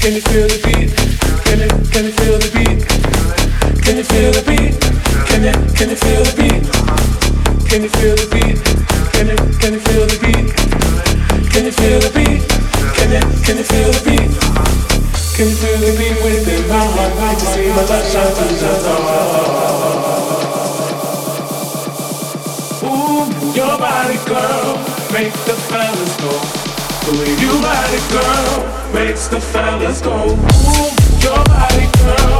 Can you feel the beat? Can you can you feel the beat? Can you feel the beat? Can you can you feel the beat? Can you feel the beat? Can you can you feel the beat? Can you feel the beat? Can you can you feel the beat? Can you feel the beat within my heart? Like to see my light shine through the dark. Ooh, your body, girl, make the fellas go. You body, girl, makes the fellas go. Ooh, your body, girl,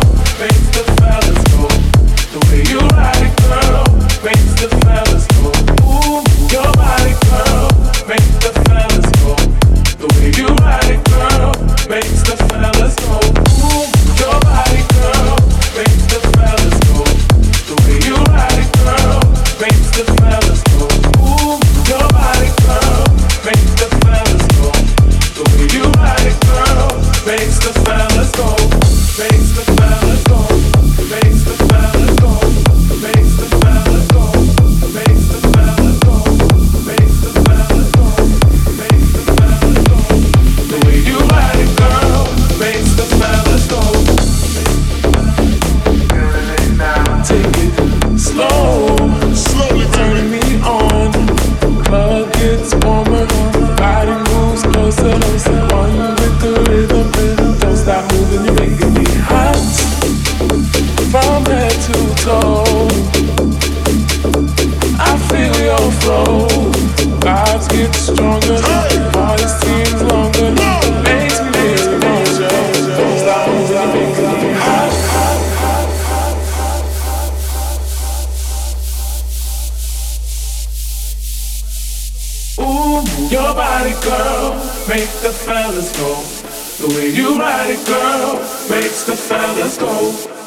I feel your flow. Vibes get stronger, party seems longer. Makes me. Ooh, your body, girl, make the fellas go. The way you ride it, girl, makes the fellas go.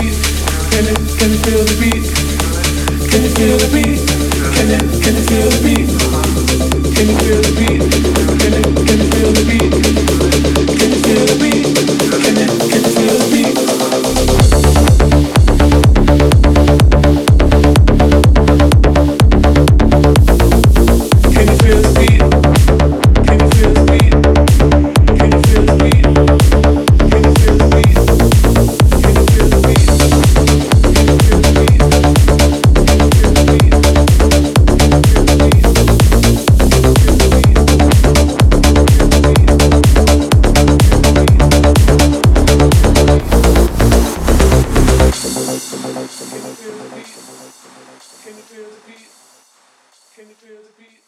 beat? Can you can feel the beat? Can you feel the beat? Can you can you feel the beat? Can you feel the beat? Can you feel the beat?